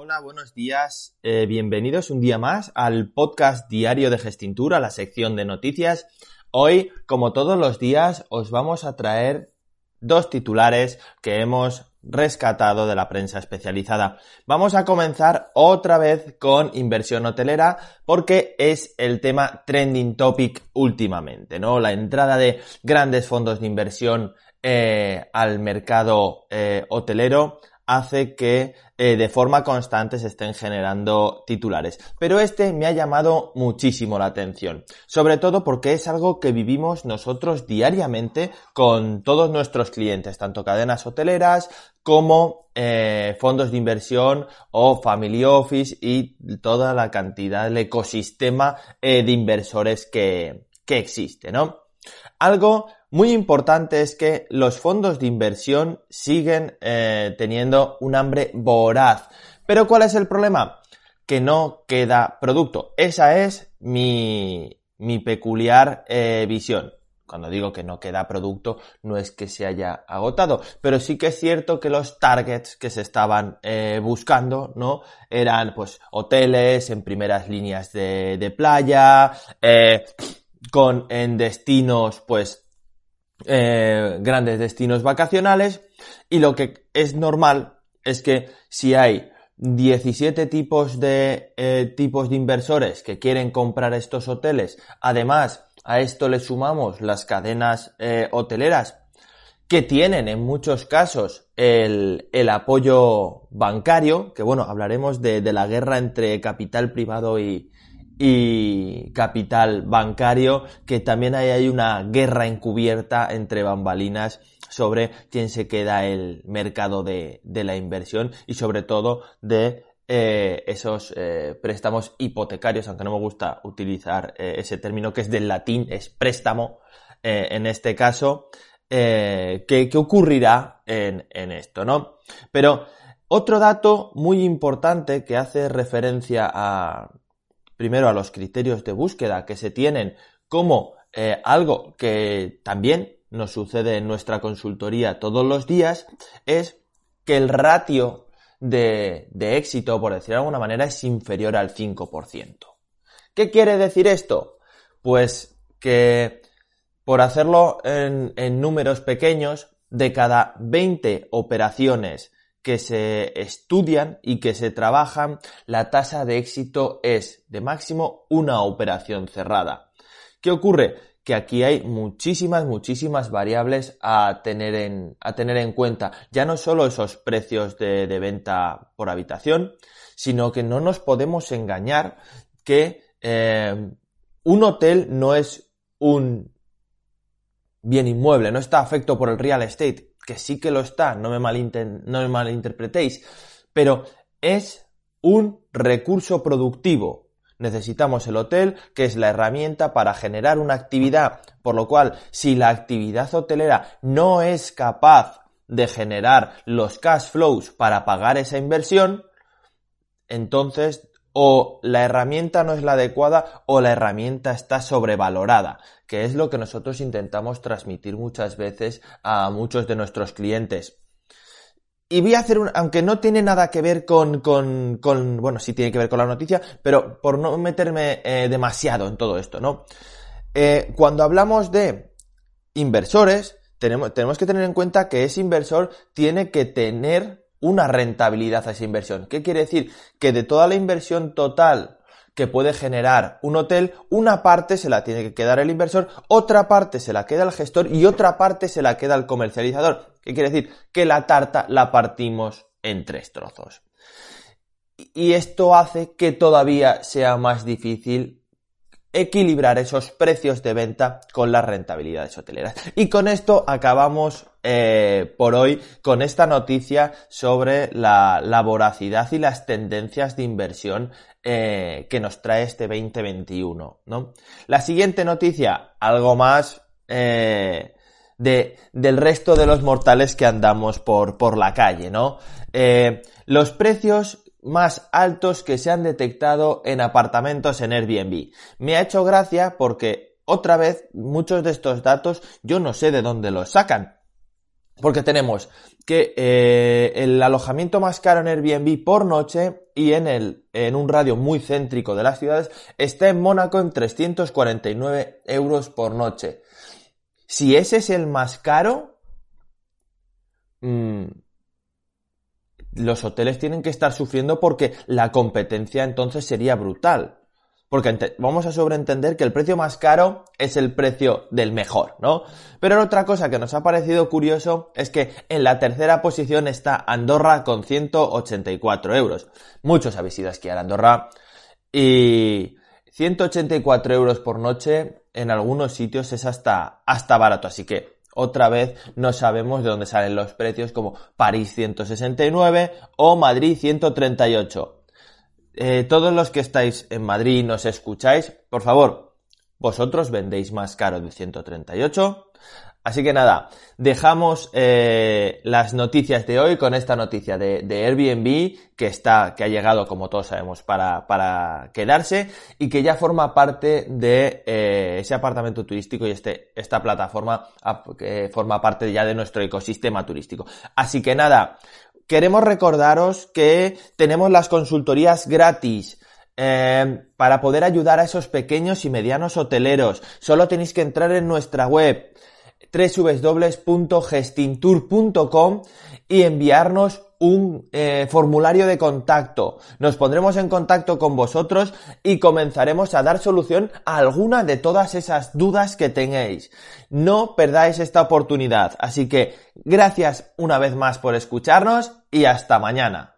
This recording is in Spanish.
Hola, buenos días. Eh, bienvenidos un día más al podcast diario de Gestintura, la sección de noticias. Hoy, como todos los días, os vamos a traer dos titulares que hemos rescatado de la prensa especializada. Vamos a comenzar otra vez con inversión hotelera porque es el tema trending topic últimamente, ¿no? La entrada de grandes fondos de inversión eh, al mercado eh, hotelero hace que eh, de forma constante se estén generando titulares. Pero este me ha llamado muchísimo la atención, sobre todo porque es algo que vivimos nosotros diariamente con todos nuestros clientes, tanto cadenas hoteleras como eh, fondos de inversión o family office y toda la cantidad del ecosistema eh, de inversores que, que existe, ¿no? Algo muy importante es que los fondos de inversión siguen eh, teniendo un hambre voraz. Pero ¿cuál es el problema? Que no queda producto. Esa es mi, mi peculiar eh, visión. Cuando digo que no queda producto, no es que se haya agotado, pero sí que es cierto que los targets que se estaban eh, buscando, ¿no? Eran pues hoteles en primeras líneas de, de playa, con en destinos pues eh, grandes destinos vacacionales y lo que es normal es que si hay 17 tipos de eh, tipos de inversores que quieren comprar estos hoteles, además a esto le sumamos las cadenas eh, hoteleras que tienen en muchos casos el, el, apoyo bancario, que bueno, hablaremos de, de la guerra entre capital privado y, y capital bancario, que también hay, hay una guerra encubierta entre bambalinas sobre quién se queda el mercado de, de la inversión y sobre todo de eh, esos eh, préstamos hipotecarios, aunque no me gusta utilizar eh, ese término que es del latín, es préstamo en este caso, ¿qué, ¿qué, ocurrirá en, en esto, no? Pero otro dato muy importante que hace referencia a, primero a los criterios de búsqueda que se tienen como eh, algo que también nos sucede en nuestra consultoría todos los días, es que el ratio de, de éxito, por decirlo de alguna manera, es inferior al 5%. ¿Qué quiere decir esto? Pues que por hacerlo en, en números pequeños, de cada 20 operaciones que se estudian y que se trabajan, la tasa de éxito es de máximo una operación cerrada. ¿Qué ocurre? Que aquí hay muchísimas, muchísimas variables a tener en, a tener en cuenta. Ya no solo esos precios de, venta por habitación, sino que no nos podemos engañar que eh, un hotel no es un bien inmueble, no está afecto por el real estate que sí que lo está, no me, no me malinterpretéis, pero es un recurso productivo. Necesitamos el hotel, que es la herramienta para generar una actividad, por lo cual, si la actividad hotelera no es capaz de generar los cash flows para pagar esa inversión, entonces o la herramienta no es la adecuada o la herramienta está sobrevalorada, que es lo que nosotros intentamos transmitir muchas veces a muchos de nuestros clientes. Y voy a hacer un, aunque no tiene nada que ver con, con, con bueno, sí tiene que ver con la noticia, pero por no meterme eh, demasiado en todo esto, ¿no? Eh, cuando hablamos de inversores, tenemos, tenemos que tener en cuenta que ese inversor tiene que tener una rentabilidad a esa inversión. ¿Qué quiere decir? Que de toda la inversión total que puede generar un hotel, una parte se la tiene que quedar el inversor, otra parte se la queda el gestor y otra parte se la queda el comercializador. ¿Qué quiere decir? Que la tarta la partimos en tres trozos. Y esto hace que todavía sea más difícil equilibrar esos precios de venta con las rentabilidades hoteleras. Y con esto acabamos eh, por hoy con esta noticia sobre la, la, voracidad y las tendencias de inversión eh, que nos trae este 2021. ¿no? La siguiente noticia, algo más eh, de, del resto de los mortales que andamos por, por la calle. ¿no? Eh, los precios más altos que se han detectado en apartamentos en Airbnb. Me ha hecho gracia porque otra vez muchos de estos datos yo no sé de dónde los sacan. Porque tenemos que eh, el alojamiento más caro en Airbnb por noche y en, el, en un radio muy céntrico de las ciudades está en Mónaco en 349 euros por noche. Si ese es el más caro, mmm, los hoteles tienen que estar sufriendo porque la competencia entonces sería brutal. Porque vamos a sobreentender que el precio más caro es el precio del mejor, ¿no? Pero otra cosa que nos ha parecido curioso es que en la tercera posición está Andorra con 184 euros. Muchos habéis ido a esquiar Andorra y 184 euros por noche en algunos sitios es hasta, hasta barato. Así que otra vez no sabemos de dónde salen los precios como París 169 o Madrid 138. Eh, todos los que estáis en Madrid y nos escucháis, por favor, vosotros vendéis más caro de 138. Así que nada, dejamos eh, las noticias de hoy con esta noticia de, Airbnb que está, que ha llegado, como todos sabemos, para, quedarse y que ya forma parte de eh, ese apartamento turístico y este, esta plataforma que forma parte ya de nuestro ecosistema turístico. Así que nada, queremos recordaros que tenemos las consultorías gratis. Eh, para poder ayudar a esos pequeños y medianos hoteleros. Solo tenéis que entrar en nuestra web www.gestintour.com y enviarnos un eh, formulario de contacto. Nos pondremos en contacto con vosotros y comenzaremos a dar solución a alguna de todas esas dudas que tengáis. No perdáis esta oportunidad. Así que gracias una vez más por escucharnos y hasta mañana.